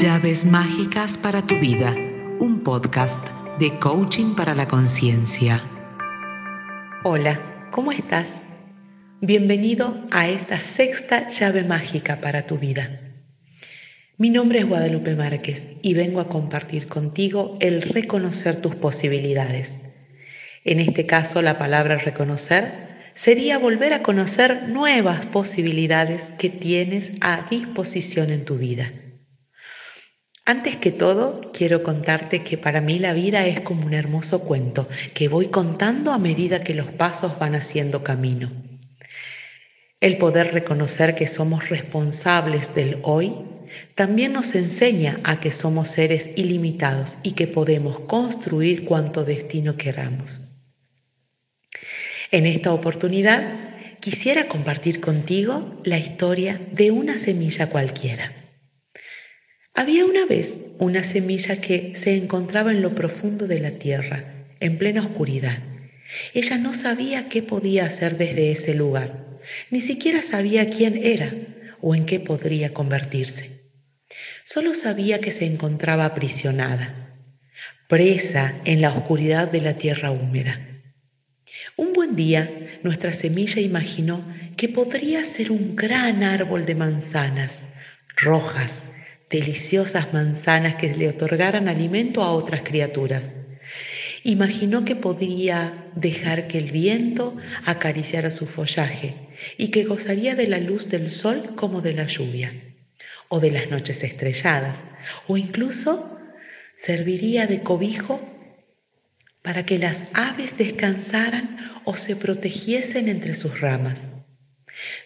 Llaves mágicas para tu vida, un podcast de coaching para la conciencia. Hola, ¿cómo estás? Bienvenido a esta sexta llave mágica para tu vida. Mi nombre es Guadalupe Márquez y vengo a compartir contigo el reconocer tus posibilidades. En este caso, la palabra reconocer sería volver a conocer nuevas posibilidades que tienes a disposición en tu vida. Antes que todo, quiero contarte que para mí la vida es como un hermoso cuento que voy contando a medida que los pasos van haciendo camino. El poder reconocer que somos responsables del hoy también nos enseña a que somos seres ilimitados y que podemos construir cuanto destino queramos. En esta oportunidad quisiera compartir contigo la historia de una semilla cualquiera. Había una vez una semilla que se encontraba en lo profundo de la tierra, en plena oscuridad. Ella no sabía qué podía hacer desde ese lugar, ni siquiera sabía quién era o en qué podría convertirse. Solo sabía que se encontraba aprisionada, presa en la oscuridad de la tierra húmeda. Un buen día, nuestra semilla imaginó que podría ser un gran árbol de manzanas rojas, deliciosas manzanas que le otorgaran alimento a otras criaturas. Imaginó que podía dejar que el viento acariciara su follaje y que gozaría de la luz del sol como de la lluvia, o de las noches estrelladas, o incluso serviría de cobijo para que las aves descansaran o se protegiesen entre sus ramas.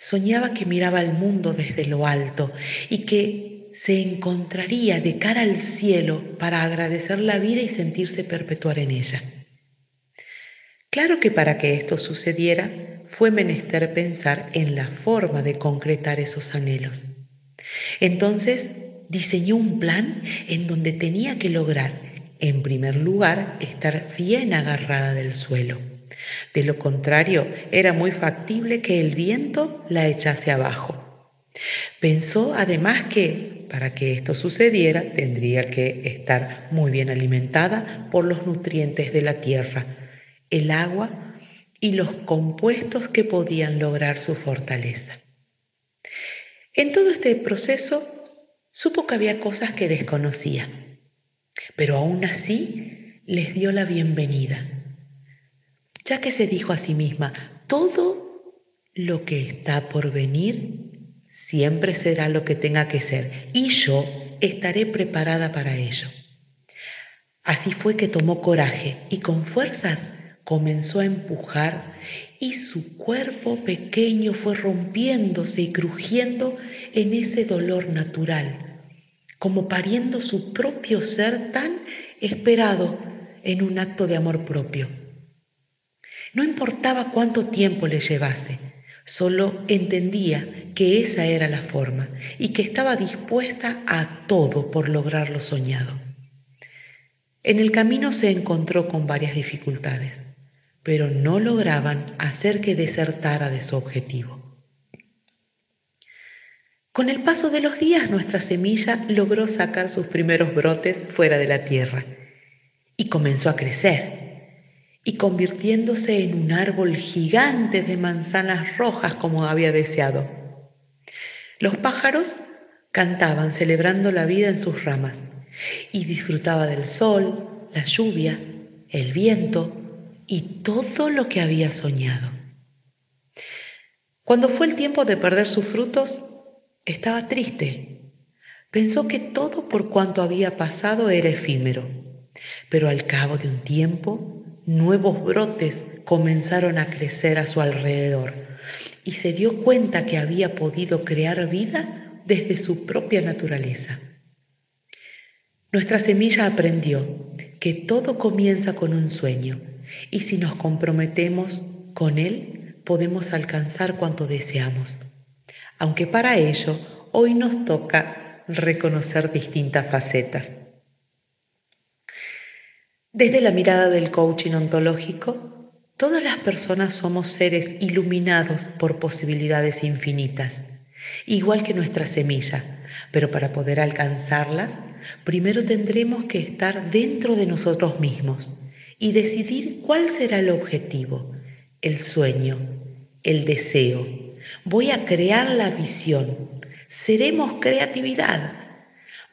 Soñaba que miraba al mundo desde lo alto y que se encontraría de cara al cielo para agradecer la vida y sentirse perpetuar en ella. Claro que para que esto sucediera fue menester pensar en la forma de concretar esos anhelos. Entonces diseñó un plan en donde tenía que lograr, en primer lugar, estar bien agarrada del suelo. De lo contrario, era muy factible que el viento la echase abajo. Pensó además que para que esto sucediera, tendría que estar muy bien alimentada por los nutrientes de la tierra, el agua y los compuestos que podían lograr su fortaleza. En todo este proceso supo que había cosas que desconocía, pero aún así les dio la bienvenida, ya que se dijo a sí misma, todo lo que está por venir Siempre será lo que tenga que ser y yo estaré preparada para ello. Así fue que tomó coraje y con fuerzas comenzó a empujar y su cuerpo pequeño fue rompiéndose y crujiendo en ese dolor natural, como pariendo su propio ser tan esperado en un acto de amor propio. No importaba cuánto tiempo le llevase, Solo entendía que esa era la forma y que estaba dispuesta a todo por lograr lo soñado. En el camino se encontró con varias dificultades, pero no lograban hacer que desertara de su objetivo. Con el paso de los días nuestra semilla logró sacar sus primeros brotes fuera de la tierra y comenzó a crecer y convirtiéndose en un árbol gigante de manzanas rojas como había deseado. Los pájaros cantaban celebrando la vida en sus ramas y disfrutaba del sol, la lluvia, el viento y todo lo que había soñado. Cuando fue el tiempo de perder sus frutos, estaba triste. Pensó que todo por cuanto había pasado era efímero, pero al cabo de un tiempo nuevos brotes comenzaron a crecer a su alrededor y se dio cuenta que había podido crear vida desde su propia naturaleza. Nuestra semilla aprendió que todo comienza con un sueño y si nos comprometemos con él podemos alcanzar cuanto deseamos, aunque para ello hoy nos toca reconocer distintas facetas. Desde la mirada del coaching ontológico, todas las personas somos seres iluminados por posibilidades infinitas, igual que nuestra semilla, Pero para poder alcanzarlas, primero tendremos que estar dentro de nosotros mismos y decidir cuál será el objetivo, el sueño, el deseo. Voy a crear la visión. Seremos creatividad.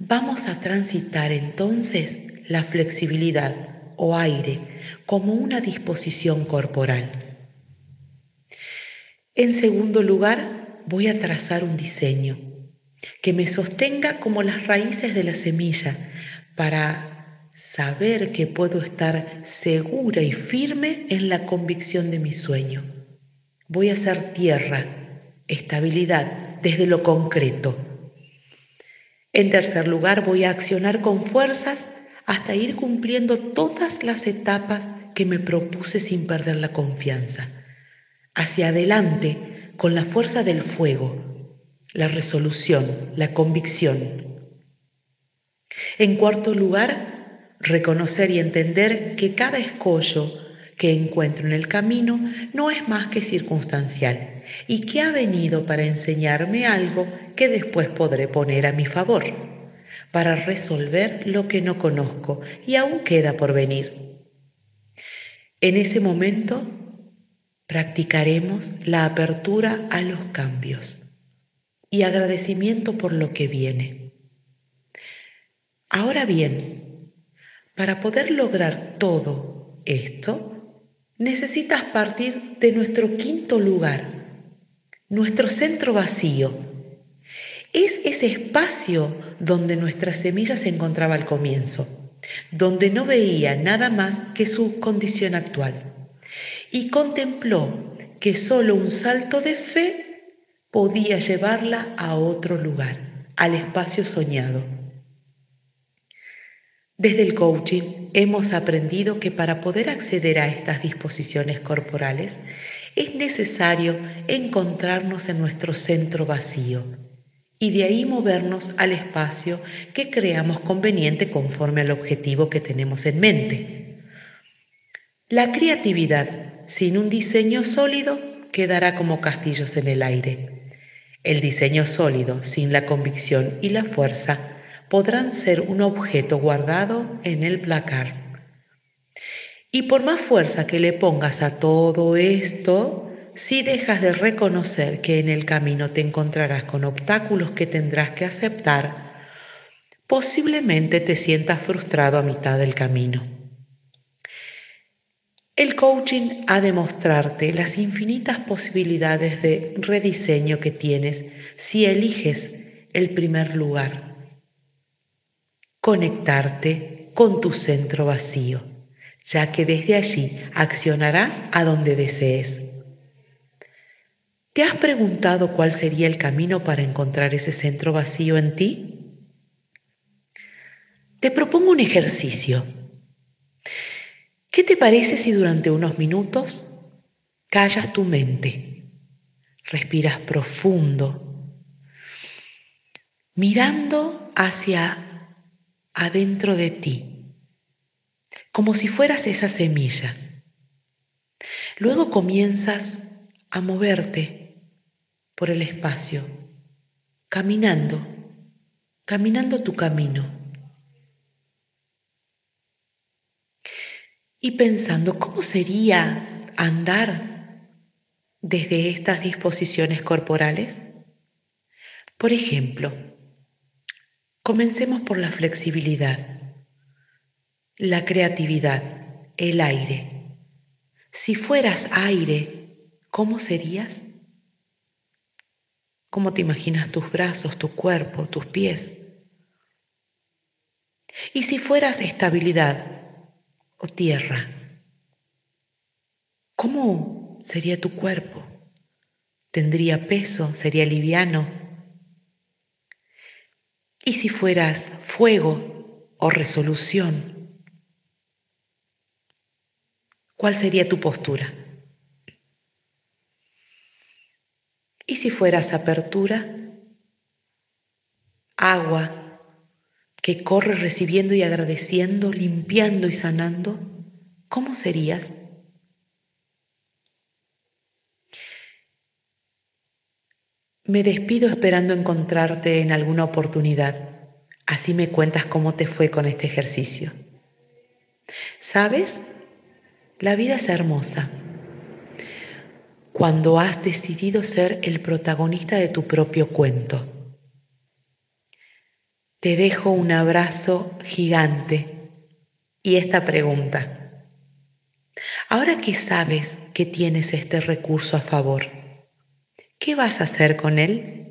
Vamos a transitar entonces la flexibilidad o aire como una disposición corporal. En segundo lugar, voy a trazar un diseño que me sostenga como las raíces de la semilla para saber que puedo estar segura y firme en la convicción de mi sueño. Voy a ser tierra, estabilidad desde lo concreto. En tercer lugar, voy a accionar con fuerzas hasta ir cumpliendo todas las etapas que me propuse sin perder la confianza. Hacia adelante con la fuerza del fuego, la resolución, la convicción. En cuarto lugar, reconocer y entender que cada escollo que encuentro en el camino no es más que circunstancial y que ha venido para enseñarme algo que después podré poner a mi favor para resolver lo que no conozco y aún queda por venir. En ese momento practicaremos la apertura a los cambios y agradecimiento por lo que viene. Ahora bien, para poder lograr todo esto, necesitas partir de nuestro quinto lugar, nuestro centro vacío, es ese espacio donde nuestra semilla se encontraba al comienzo, donde no veía nada más que su condición actual y contempló que solo un salto de fe podía llevarla a otro lugar, al espacio soñado. Desde el coaching hemos aprendido que para poder acceder a estas disposiciones corporales es necesario encontrarnos en nuestro centro vacío y de ahí movernos al espacio que creamos conveniente conforme al objetivo que tenemos en mente. La creatividad sin un diseño sólido quedará como castillos en el aire. El diseño sólido sin la convicción y la fuerza podrán ser un objeto guardado en el placar. Y por más fuerza que le pongas a todo esto, si dejas de reconocer que en el camino te encontrarás con obstáculos que tendrás que aceptar, posiblemente te sientas frustrado a mitad del camino. El coaching ha de mostrarte las infinitas posibilidades de rediseño que tienes si eliges el primer lugar. Conectarte con tu centro vacío, ya que desde allí accionarás a donde desees. ¿Te has preguntado cuál sería el camino para encontrar ese centro vacío en ti? Te propongo un ejercicio. ¿Qué te parece si durante unos minutos callas tu mente, respiras profundo, mirando hacia adentro de ti, como si fueras esa semilla? Luego comienzas a moverte por el espacio, caminando, caminando tu camino. Y pensando, ¿cómo sería andar desde estas disposiciones corporales? Por ejemplo, comencemos por la flexibilidad, la creatividad, el aire. Si fueras aire, ¿cómo serías? ¿Cómo te imaginas tus brazos, tu cuerpo, tus pies? Y si fueras estabilidad o tierra, ¿cómo sería tu cuerpo? ¿Tendría peso? ¿Sería liviano? ¿Y si fueras fuego o resolución? ¿Cuál sería tu postura? ¿Y si fueras apertura? Agua que corre recibiendo y agradeciendo, limpiando y sanando, ¿cómo serías? Me despido esperando encontrarte en alguna oportunidad. Así me cuentas cómo te fue con este ejercicio. ¿Sabes? La vida es hermosa. Cuando has decidido ser el protagonista de tu propio cuento. Te dejo un abrazo gigante y esta pregunta. Ahora que sabes que tienes este recurso a favor, ¿qué vas a hacer con él?